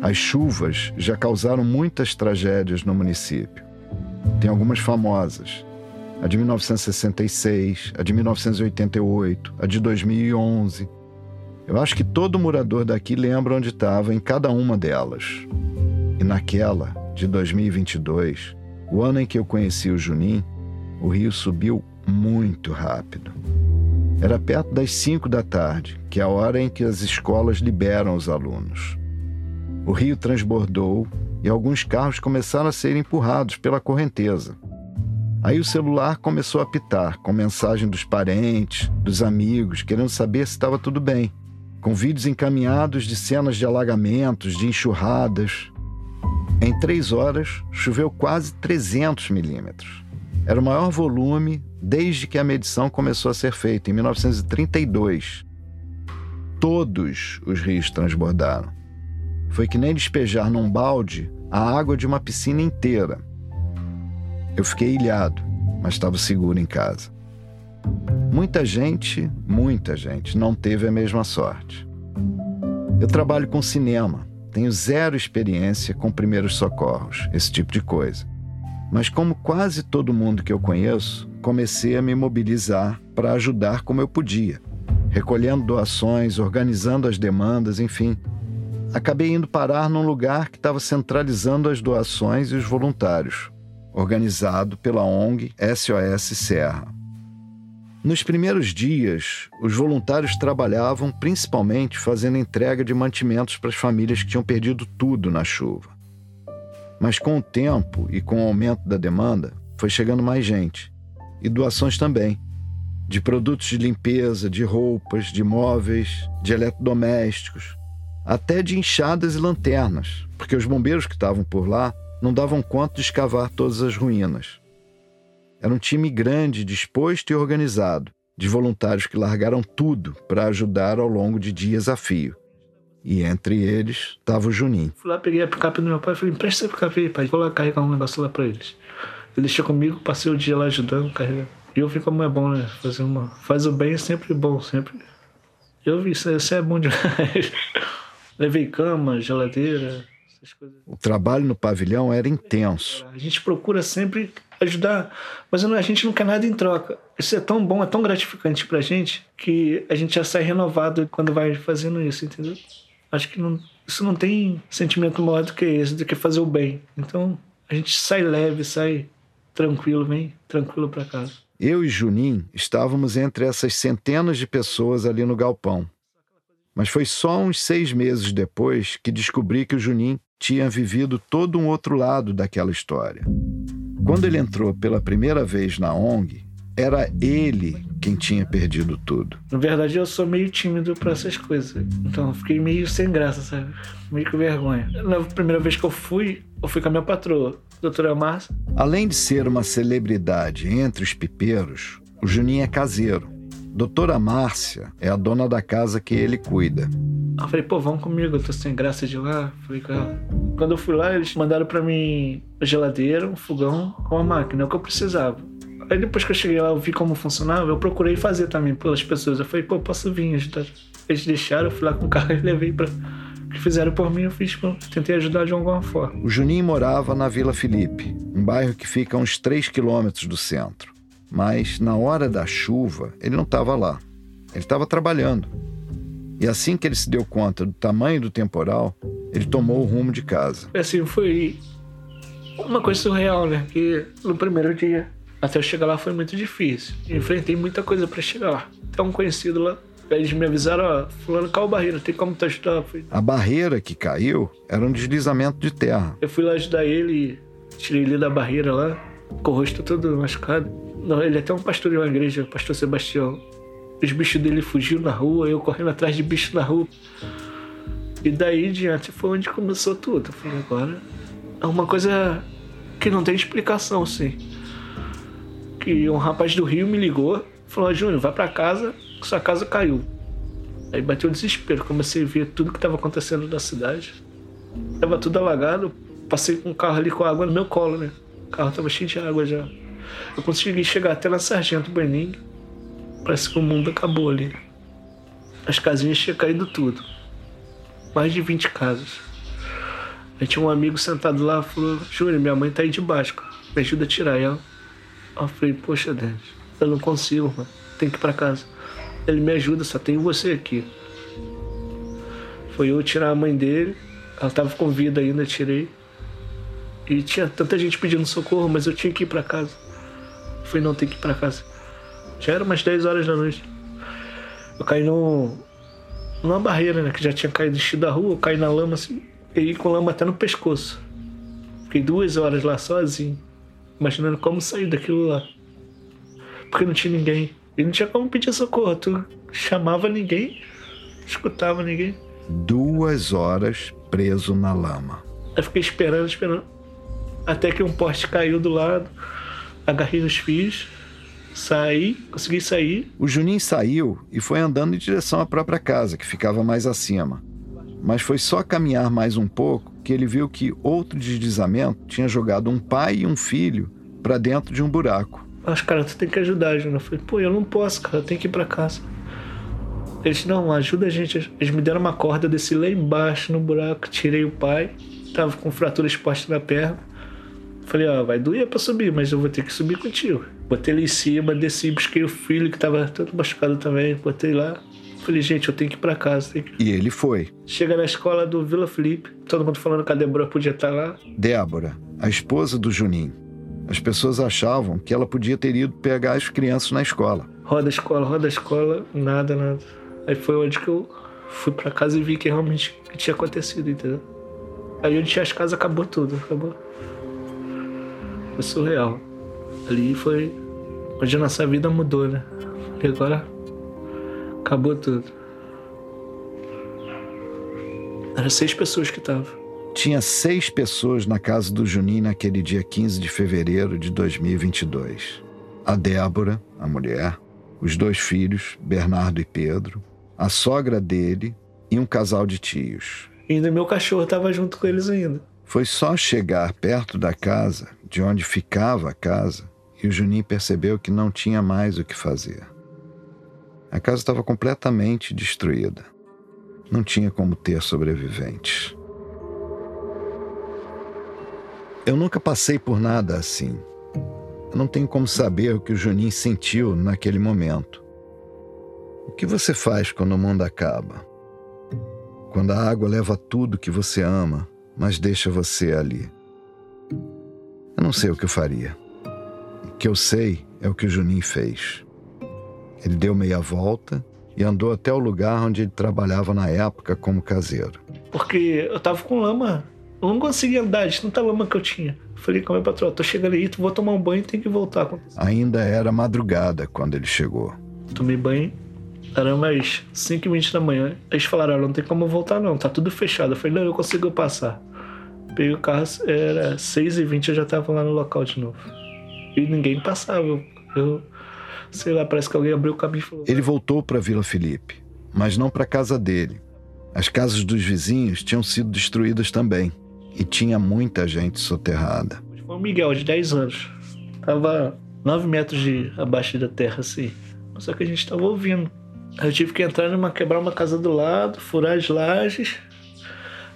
As chuvas já causaram muitas tragédias no município. Tem algumas famosas, a de 1966, a de 1988, a de 2011. Eu acho que todo morador daqui lembra onde estava em cada uma delas. E naquela, de 2022, o ano em que eu conheci o Junim, o rio subiu muito rápido. Era perto das 5 da tarde, que é a hora em que as escolas liberam os alunos. O rio transbordou e alguns carros começaram a ser empurrados pela correnteza. Aí o celular começou a apitar, com mensagem dos parentes, dos amigos, querendo saber se estava tudo bem, com vídeos encaminhados de cenas de alagamentos, de enxurradas. Em três horas, choveu quase 300 milímetros. Era o maior volume desde que a medição começou a ser feita, em 1932. Todos os rios transbordaram. Foi que nem despejar num balde a água de uma piscina inteira. Eu fiquei ilhado, mas estava seguro em casa. Muita gente, muita gente não teve a mesma sorte. Eu trabalho com cinema, tenho zero experiência com primeiros socorros, esse tipo de coisa. Mas, como quase todo mundo que eu conheço, comecei a me mobilizar para ajudar como eu podia, recolhendo doações, organizando as demandas, enfim. Acabei indo parar num lugar que estava centralizando as doações e os voluntários, organizado pela ONG SOS Serra. Nos primeiros dias, os voluntários trabalhavam principalmente fazendo entrega de mantimentos para as famílias que tinham perdido tudo na chuva. Mas com o tempo e com o aumento da demanda, foi chegando mais gente. E doações também. De produtos de limpeza, de roupas, de móveis, de eletrodomésticos, até de enxadas e lanternas, porque os bombeiros que estavam por lá não davam conta de escavar todas as ruínas. Era um time grande, disposto e organizado, de voluntários que largaram tudo para ajudar ao longo de dias a fio. E entre eles estava o Juninho. Fui lá, peguei a picape do meu pai e falei: empresta essa picape aí, pai. Vou lá carregar um negócio lá para eles. Ele deixou comigo, passei o dia lá ajudando, carregando. E eu vi como é bom, né? Fazer uma. Faz o bem é sempre bom, sempre. Eu vi, isso, isso é bom demais. Levei cama, geladeira, o trabalho no pavilhão era intenso. A gente procura sempre ajudar, mas a gente não quer nada em troca. Isso é tão bom, é tão gratificante pra gente que a gente já sai renovado quando vai fazendo isso, entendeu? Acho que não, isso não tem sentimento maior do que esse, do que fazer o bem. Então a gente sai leve, sai tranquilo, vem tranquilo para casa. Eu e Junim estávamos entre essas centenas de pessoas ali no galpão. Mas foi só uns seis meses depois que descobri que o Junim tinha vivido todo um outro lado daquela história. Quando ele entrou pela primeira vez na ONG, era ele quem tinha perdido tudo. Na verdade, eu sou meio tímido para essas coisas. Então, eu fiquei meio sem graça, sabe? Meio com vergonha. Na primeira vez que eu fui, eu fui com a minha patroa, a doutora Márcia. Além de ser uma celebridade entre os pipeiros, o Juninho é caseiro. Doutora Márcia é a dona da casa que ele cuida. Eu falei, pô, vamos comigo, eu tô sem graça de lá. Falei com ela. Quando eu fui lá, eles mandaram para mim a geladeira, um fogão com a máquina, é o que eu precisava. Aí depois que eu cheguei lá, eu vi como funcionava, eu procurei fazer também pelas pessoas. Eu falei, pô, posso vir ajudar? Eles deixaram, eu fui lá com o carro e levei para que fizeram por mim, eu fiz, tentei ajudar de alguma forma. O Juninho morava na Vila Felipe, um bairro que fica a uns 3 quilômetros do centro. Mas na hora da chuva, ele não estava lá. Ele estava trabalhando. E assim que ele se deu conta do tamanho do temporal, ele tomou o rumo de casa. Assim, foi uma coisa surreal, né? Que no primeiro dia, até eu chegar lá foi muito difícil. Enfrentei muita coisa para chegar lá. Até um conhecido lá, eles me avisaram, ó, fulano caiu a barreira, tem como te ajudar? A barreira que caiu era um deslizamento de terra. Eu fui lá ajudar ele, tirei ele da barreira lá, com o rosto todo machucado. Não, ele é até um pastor de uma igreja, o pastor Sebastião. Os bichos dele fugiram na rua, eu correndo atrás de bichos na rua. E daí em diante foi onde começou tudo. Eu falei, agora é uma coisa que não tem explicação, sim. Que um rapaz do Rio me ligou, falou, Júnior, vai para casa, que sua casa caiu. Aí bateu desespero, comecei a ver tudo que estava acontecendo na cidade. Tava tudo alagado, Passei com o carro ali com água no meu colo, né? O carro tava cheio de água já. Eu consegui chegar até na Sargento Bening. Parece que o mundo acabou ali. As casinhas tinham caído tudo. Mais de 20 casas. Aí tinha um amigo sentado lá, falou, Júnior, minha mãe tá aí debaixo, cara. me ajuda a tirar ela. Eu falei, poxa, Deus, eu não consigo, mano. Tem que ir pra casa. Ele me ajuda, só tem você aqui. Foi eu tirar a mãe dele, ela tava com vida ainda, tirei. E tinha tanta gente pedindo socorro, mas eu tinha que ir para casa. Eu falei, não, tem que ir para casa. Já era umas 10 horas da noite. Eu caí no, numa barreira, né? Que já tinha caído enchido da rua, eu caí na lama assim, e com lama até no pescoço. Fiquei duas horas lá sozinho, imaginando como sair daquilo lá. Porque não tinha ninguém. E não tinha como pedir socorro. Tu chamava ninguém, escutava ninguém. Duas horas preso na lama. Eu fiquei esperando, esperando. Até que um poste caiu do lado, agarrei nos fios, saí, consegui sair. O Juninho saiu e foi andando em direção à própria casa, que ficava mais acima. Mas foi só caminhar mais um pouco que ele viu que outro deslizamento tinha jogado um pai e um filho para dentro de um buraco. Mas, cara, tu tem que ajudar, Júnior. Eu falei, pô, eu não posso, cara, eu tenho que ir para casa. Eles, não, ajuda a gente. Eles me deram uma corda, desci lá embaixo no buraco, tirei o pai, tava com fratura exposta na perna. Falei, ó, vai doer pra subir, mas eu vou ter que subir contigo. Botei ele em cima, desci, busquei o filho que tava todo machucado também, botei lá. Falei, gente, eu tenho que ir pra casa. Que... E ele foi. Chega na escola do Vila Felipe, todo mundo falando que a Débora podia estar lá. Débora, a esposa do Juninho. As pessoas achavam que ela podia ter ido pegar as crianças na escola. Roda a escola, roda a escola, nada, nada. Aí foi onde que eu fui para casa e vi que realmente tinha acontecido, entendeu? Aí onde tinha as casas acabou tudo, acabou. Foi surreal. Ali foi onde a nossa vida mudou, né? E agora acabou tudo. Eram seis pessoas que estavam. Tinha seis pessoas na casa do Juninho naquele dia 15 de fevereiro de 2022. A Débora, a mulher, os dois filhos, Bernardo e Pedro, a sogra dele e um casal de tios. E ainda meu cachorro estava junto com eles ainda. Foi só chegar perto da casa, de onde ficava a casa, e o Juninho percebeu que não tinha mais o que fazer. A casa estava completamente destruída. Não tinha como ter sobreviventes. Eu nunca passei por nada assim. Eu não tenho como saber o que o Juninho sentiu naquele momento. O que você faz quando o mundo acaba? Quando a água leva tudo que você ama, mas deixa você ali. Eu não sei o que eu faria. O que eu sei é o que o Juninho fez. Ele deu meia volta e andou até o lugar onde ele trabalhava na época como caseiro. Porque eu tava com lama. Eu não conseguia andar de tanta lama que eu tinha. falei com a minha patroa, tô chegando aí, vou tomar um banho e tem que voltar. Ainda era madrugada quando ele chegou. Tomei banho, era umas 5 h 20 da manhã. Eles falaram, não tem como voltar não, tá tudo fechado. Eu falei, não, eu consigo passar. Peguei o carro, era 6 h 20 eu já tava lá no local de novo. E ninguém passava. Eu, eu sei lá, parece que alguém abriu o caminho e falou... Ele voltou para Vila Felipe, mas não para casa dele. As casas dos vizinhos tinham sido destruídas também. E tinha muita gente soterrada. Foi o Miguel, de 10 anos. Tava 9 metros de abaixo da terra, assim. Só que a gente tava ouvindo eu tive que entrar numa quebrar uma casa do lado, furar as lajes,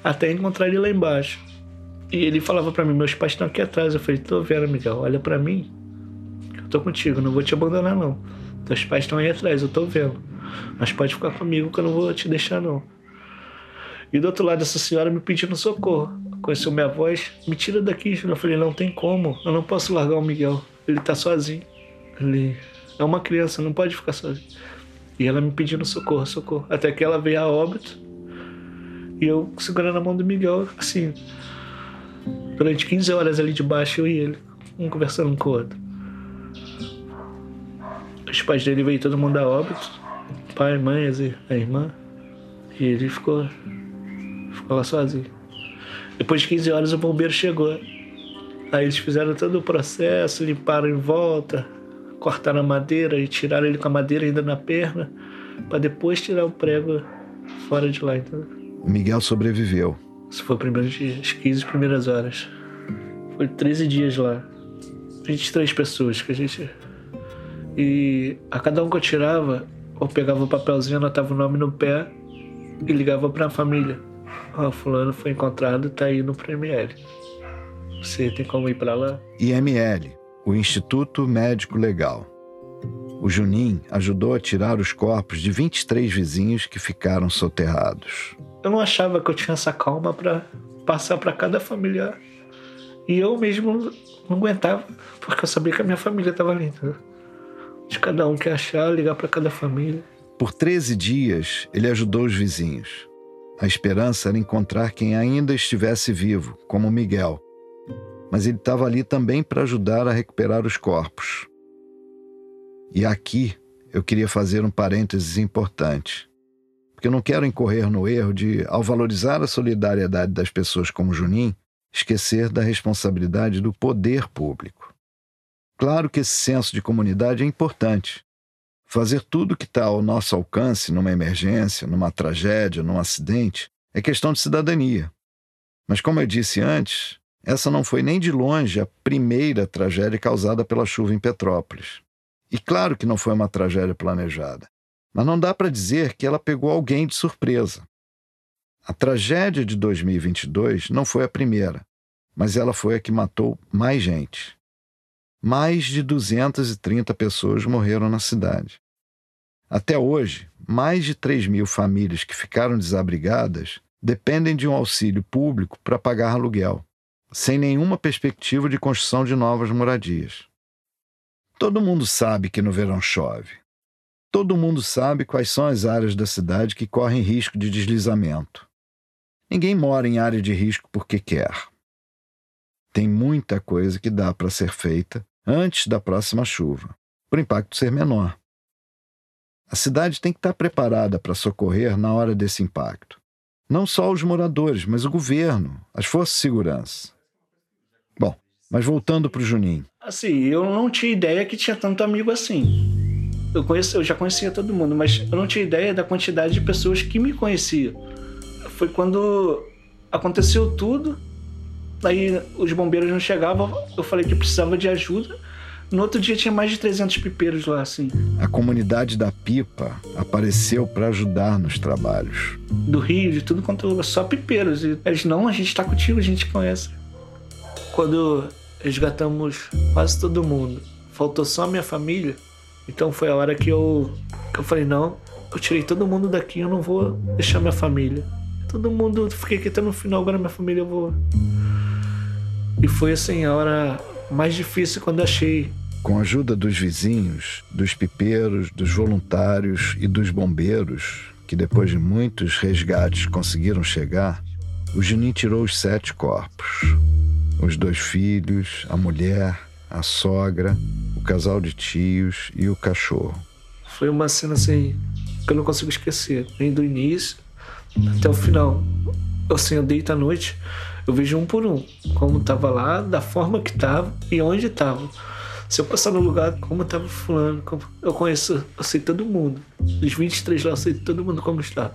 até encontrar ele lá embaixo. E ele falava para mim: "Meus pais estão aqui atrás". Eu falei: "Tô vendo, Miguel, olha para mim. Tô contigo, não vou te abandonar não. Teus pais estão aí atrás, eu tô vendo. Mas pode ficar comigo que eu não vou te deixar não". E do outro lado essa senhora me pedindo socorro. Conheceu minha voz: "Me tira daqui". Eu falei: "Não tem como. Eu não posso largar o Miguel. Ele tá sozinho. Ele é uma criança, não pode ficar sozinho". E ela me pedindo socorro, socorro. Até que ela veio a óbito. E eu segurando a mão do Miguel, assim. Durante 15 horas ali de baixo, eu e ele, um conversando com o outro. Os pais dele veio todo mundo a óbito. Pai, mãe, a irmã. E ele ficou. Ficou lá sozinho. Depois de 15 horas o bombeiro chegou. Aí eles fizeram todo o processo, limparam em volta, cortaram a madeira e tiraram ele com a madeira ainda na perna, para depois tirar o prego fora de lá. Entendeu? O Miguel sobreviveu. Esse foi o primeiro dia, as 15 primeiras horas. Foi 13 dias lá. 23 pessoas que a gente. E a cada um que eu tirava, eu pegava o um papelzinho, anotava o nome no pé e ligava para a família. Ó, oh, fulano foi encontrado, tá indo pro ML. Você tem como ir para lá? IML, o Instituto Médico Legal. O Junim ajudou a tirar os corpos de 23 vizinhos que ficaram soterrados. Eu não achava que eu tinha essa calma para passar para cada familiar. E eu mesmo não aguentava, porque eu sabia que a minha família estava ali. Né? De cada um que achar, ligar para cada família. Por 13 dias, ele ajudou os vizinhos. A esperança era encontrar quem ainda estivesse vivo, como Miguel. Mas ele estava ali também para ajudar a recuperar os corpos. E aqui eu queria fazer um parênteses importante. Porque eu não quero incorrer no erro de, ao valorizar a solidariedade das pessoas como Junim, esquecer da responsabilidade do poder público. Claro que esse senso de comunidade é importante. Fazer tudo que está ao nosso alcance numa emergência, numa tragédia, num acidente, é questão de cidadania. Mas, como eu disse antes, essa não foi nem de longe a primeira tragédia causada pela chuva em Petrópolis. E claro que não foi uma tragédia planejada, mas não dá para dizer que ela pegou alguém de surpresa. A tragédia de 2022 não foi a primeira, mas ela foi a que matou mais gente. Mais de 230 pessoas morreram na cidade. Até hoje, mais de 3 mil famílias que ficaram desabrigadas dependem de um auxílio público para pagar aluguel, sem nenhuma perspectiva de construção de novas moradias. Todo mundo sabe que no verão chove. Todo mundo sabe quais são as áreas da cidade que correm risco de deslizamento. Ninguém mora em área de risco porque quer. Tem muita coisa que dá para ser feita antes da próxima chuva, para o impacto ser menor. A cidade tem que estar preparada para socorrer na hora desse impacto. Não só os moradores, mas o governo, as forças de segurança. Bom, mas voltando para o Juninho. Assim, eu não tinha ideia que tinha tanto amigo assim. Eu, conheço, eu já conhecia todo mundo, mas eu não tinha ideia da quantidade de pessoas que me conheciam. Foi quando aconteceu tudo, aí os bombeiros não chegavam, eu falei que precisava de ajuda. No outro dia tinha mais de 300 pipeiros lá, assim. A comunidade da Pipa apareceu para ajudar nos trabalhos. Do Rio, de tudo quanto só pipeiros. E eles, não, a gente tá contigo, a gente conhece. Quando resgatamos quase todo mundo, faltou só a minha família, então foi a hora que eu, que eu falei, não, eu tirei todo mundo daqui, eu não vou deixar minha família. Todo mundo, fiquei aqui até no final, agora minha família eu vou. E foi assim, a hora mais difícil quando achei. Com a ajuda dos vizinhos, dos pipeiros, dos voluntários e dos bombeiros, que depois de muitos resgates conseguiram chegar, o Juninho tirou os sete corpos. Os dois filhos, a mulher, a sogra, o casal de tios e o cachorro. Foi uma cena assim que eu não consigo esquecer, nem do início até o final. Assim, eu deito à noite, eu vejo um por um, como tava lá, da forma que tava e onde tava. Se eu passar no lugar, como tava fulano, como... eu conheço, eu sei todo mundo. Dos 23 lá, eu sei todo mundo como está.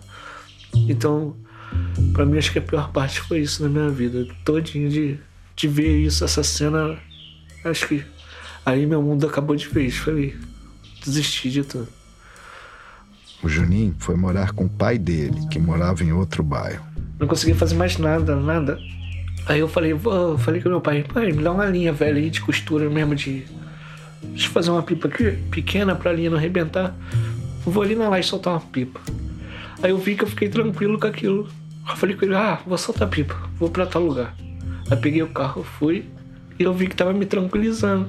Então, para mim, acho que a pior parte foi isso na minha vida. Todinho de, de ver isso, essa cena. Acho que aí meu mundo acabou de vez. Falei, desisti de tudo. O Juninho foi morar com o pai dele, que morava em outro bairro. Não conseguia fazer mais nada, nada. Aí eu falei, vou, falei com meu pai, pai, me dá uma linha velha aí de costura mesmo de. Deixa eu fazer uma pipa aqui, pequena pra linha não arrebentar. vou ali na laje soltar uma pipa. Aí eu vi que eu fiquei tranquilo com aquilo. Eu falei com ele, ah, vou soltar pipa, vou pra tal lugar. Aí peguei o carro, fui, e eu vi que tava me tranquilizando.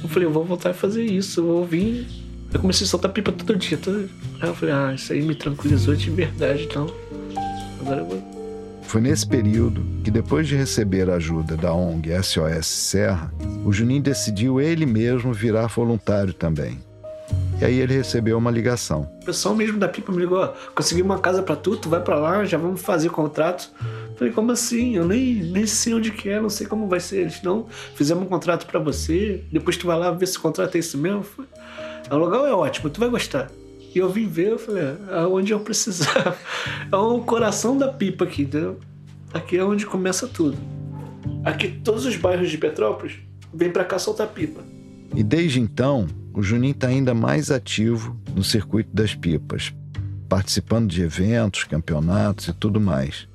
Eu falei, eu vou voltar a fazer isso, eu vou vir. Eu comecei a soltar pipa todo dia. Todo... Aí eu falei, ah, isso aí me tranquilizou de verdade, então. Agora eu vou foi nesse período que, depois de receber a ajuda da ONG SOS Serra, o Juninho decidiu ele mesmo virar voluntário também. E aí ele recebeu uma ligação. O pessoal mesmo da Pipa me ligou: consegui uma casa para tu, tu vai para lá, já vamos fazer contrato. Falei, como assim? Eu nem, nem sei onde que é, não sei como vai ser. Eles não fizemos um contrato para você, depois tu vai lá ver se o contrato é esse mesmo. O lugar é ótimo, tu vai gostar. E eu vim ver, eu falei, aonde eu precisava. É o coração da pipa aqui, entendeu? Aqui é onde começa tudo. Aqui todos os bairros de Petrópolis vêm para cá soltar pipa. E desde então, o Juninho está ainda mais ativo no circuito das pipas, participando de eventos, campeonatos e tudo mais.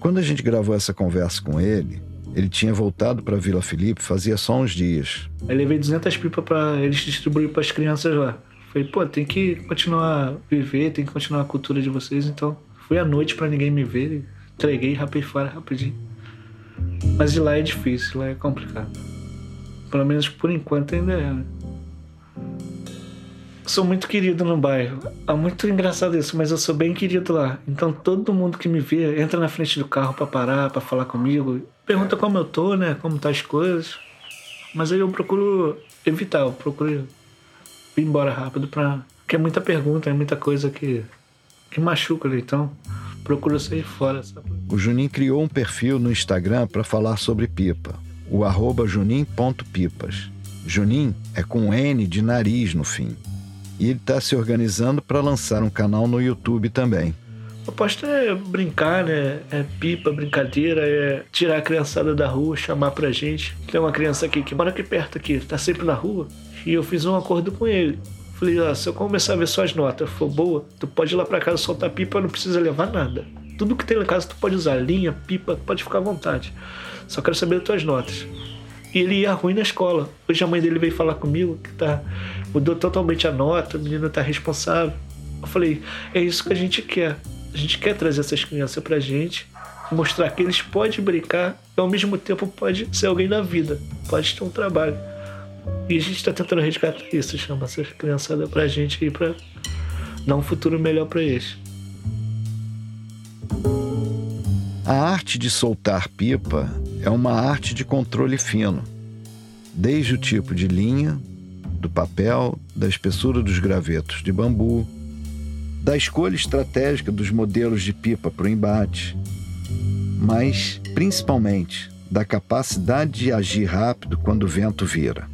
Quando a gente gravou essa conversa com ele, ele tinha voltado para Vila Felipe fazia só uns dias. Aí levei 200 pipas para eles distribuir para as crianças lá. Falei, pô, tem que continuar viver, tem que continuar a cultura de vocês. Então, fui à noite para ninguém me ver, entreguei, rapei fora rapidinho. Mas de lá é difícil, lá é complicado. Pelo menos por enquanto ainda é. Né? Sou muito querido no bairro. É muito engraçado isso, mas eu sou bem querido lá. Então todo mundo que me vê entra na frente do carro para parar, para falar comigo, pergunta como eu tô, né? Como tá as coisas. Mas aí eu procuro evitar, eu procuro ir embora rápido para porque é muita pergunta, é muita coisa que que machuca, né? então procuro sair fora. Sabe? O Juninho criou um perfil no Instagram para falar sobre pipa, o arroba junim.pipas. Junim é com N de nariz no fim. E ele está se organizando para lançar um canal no YouTube também. A proposta é brincar, né? É pipa, brincadeira, é tirar a criançada da rua, chamar pra gente. Tem uma criança aqui que mora aqui perto aqui, tá sempre na rua. E eu fiz um acordo com ele. Falei, ó, se eu começar a ver suas notas for boa, tu pode ir lá pra casa soltar pipa, não precisa levar nada. Tudo que tem em casa tu pode usar, linha, pipa, pode ficar à vontade. Só quero saber as tuas notas. E ele ia ruim na escola. Hoje a mãe dele veio falar comigo que tá, mudou totalmente a nota, o menino tá responsável. Eu falei, é isso que a gente quer. A gente quer trazer essas crianças pra gente, mostrar que eles podem brincar e ao mesmo tempo pode ser alguém na vida, pode ter um trabalho. E a gente está tentando resgatar isso, chama essas criançadas pra gente aí pra dar um futuro melhor para eles. A arte de soltar pipa é uma arte de controle fino, desde o tipo de linha, do papel, da espessura dos gravetos de bambu, da escolha estratégica dos modelos de pipa para o embate, mas principalmente da capacidade de agir rápido quando o vento vira.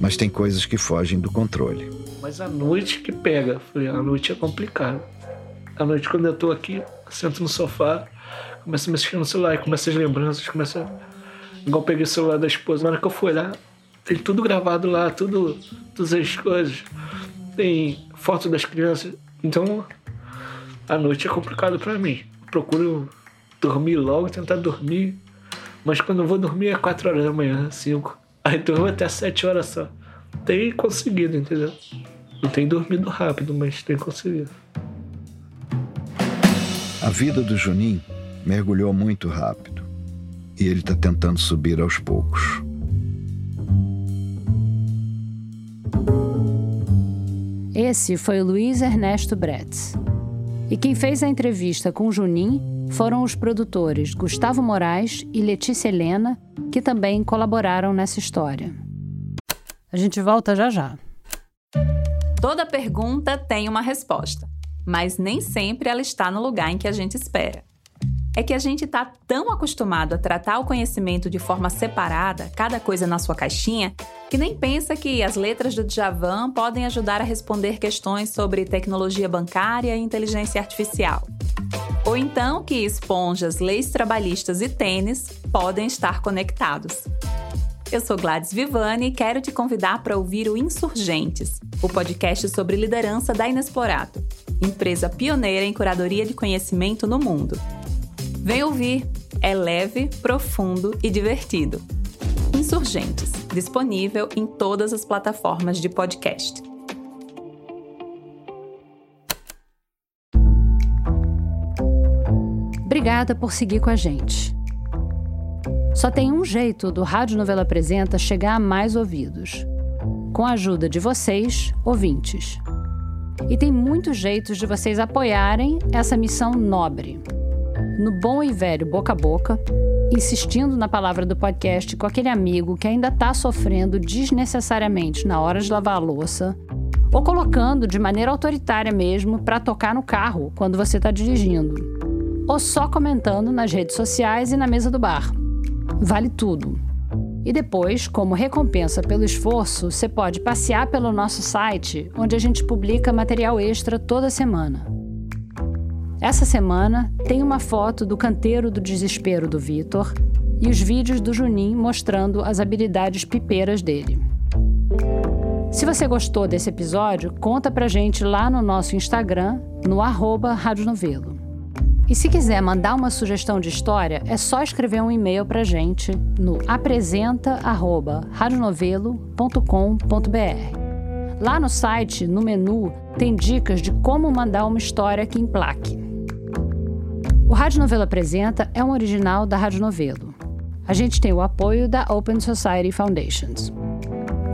Mas tem coisas que fogem do controle. Mas a noite que pega, a noite é complicado à noite, quando eu tô aqui, sento no sofá, começo a mexer no celular, e começa as lembranças, começa. Igual peguei o celular da esposa, na hora que eu fui lá, tem tudo gravado lá, tudo, todas as coisas. Tem foto das crianças. Então, a noite é complicado para mim. procuro dormir logo, tentar dormir. Mas quando eu vou dormir é 4 horas da manhã, 5. Aí durmo até 7 horas só. Tem conseguido, entendeu? Não tem dormido rápido, mas tem conseguido. A vida do Juninho mergulhou muito rápido e ele está tentando subir aos poucos. Esse foi o Luiz Ernesto Bretz. E quem fez a entrevista com Junim foram os produtores Gustavo Moraes e Letícia Helena, que também colaboraram nessa história. A gente volta já já. Toda pergunta tem uma resposta mas nem sempre ela está no lugar em que a gente espera. É que a gente está tão acostumado a tratar o conhecimento de forma separada, cada coisa na sua caixinha, que nem pensa que as letras do Djavan podem ajudar a responder questões sobre tecnologia bancária e inteligência artificial. Ou então que esponjas, leis trabalhistas e tênis podem estar conectados. Eu sou Gladys Vivani e quero te convidar para ouvir o Insurgentes, o podcast sobre liderança da Inexplorato, empresa pioneira em curadoria de conhecimento no mundo. Vem ouvir, é leve, profundo e divertido. Insurgentes, disponível em todas as plataformas de podcast. Obrigada por seguir com a gente. Só tem um jeito do Rádio Novela Apresenta chegar a mais ouvidos: com a ajuda de vocês, ouvintes. E tem muitos jeitos de vocês apoiarem essa missão nobre. No bom e velho boca a boca, insistindo na palavra do podcast com aquele amigo que ainda está sofrendo desnecessariamente na hora de lavar a louça, ou colocando de maneira autoritária mesmo para tocar no carro quando você está dirigindo, ou só comentando nas redes sociais e na mesa do bar. Vale tudo. E depois, como recompensa pelo esforço, você pode passear pelo nosso site, onde a gente publica material extra toda semana. Essa semana tem uma foto do canteiro do desespero do Vitor e os vídeos do Junim mostrando as habilidades pipeiras dele. Se você gostou desse episódio, conta pra gente lá no nosso Instagram, no arroba Rádio Novelo. E se quiser mandar uma sugestão de história, é só escrever um e-mail pra gente no apresenta@radionovelo.com.br. Lá no site, no menu, tem dicas de como mandar uma história que emplaque. O Rádio Novelo Apresenta é um original da Rádio Novelo. A gente tem o apoio da Open Society Foundations.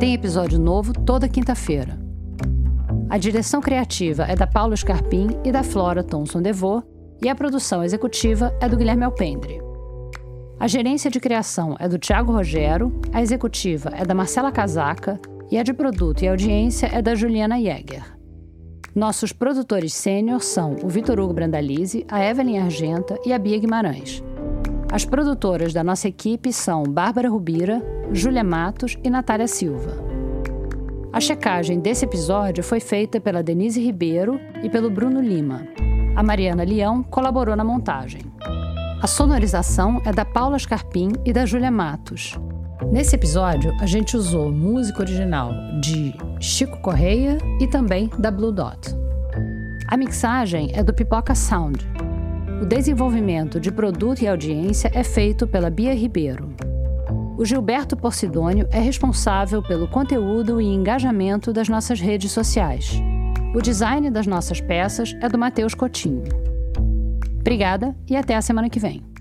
Tem episódio novo toda quinta-feira. A direção criativa é da Paula Scarpim e da Flora Thomson Devô e a produção executiva é do Guilherme Alpendre. A gerência de criação é do Tiago Rogero, a executiva é da Marcela Casaca e a de produto e audiência é da Juliana Jäger. Nossos produtores sênior são o Vitor Hugo Brandalize, a Evelyn Argenta e a Bia Guimarães. As produtoras da nossa equipe são Bárbara Rubira, Júlia Matos e Natália Silva. A checagem desse episódio foi feita pela Denise Ribeiro e pelo Bruno Lima. A Mariana Leão colaborou na montagem. A sonorização é da Paula Scarpim e da Júlia Matos. Nesse episódio, a gente usou música original de Chico Correia e também da Blue Dot. A mixagem é do Pipoca Sound. O desenvolvimento de produto e audiência é feito pela Bia Ribeiro. O Gilberto Porcidônio é responsável pelo conteúdo e engajamento das nossas redes sociais. O design das nossas peças é do Matheus Cotinho. Obrigada e até a semana que vem.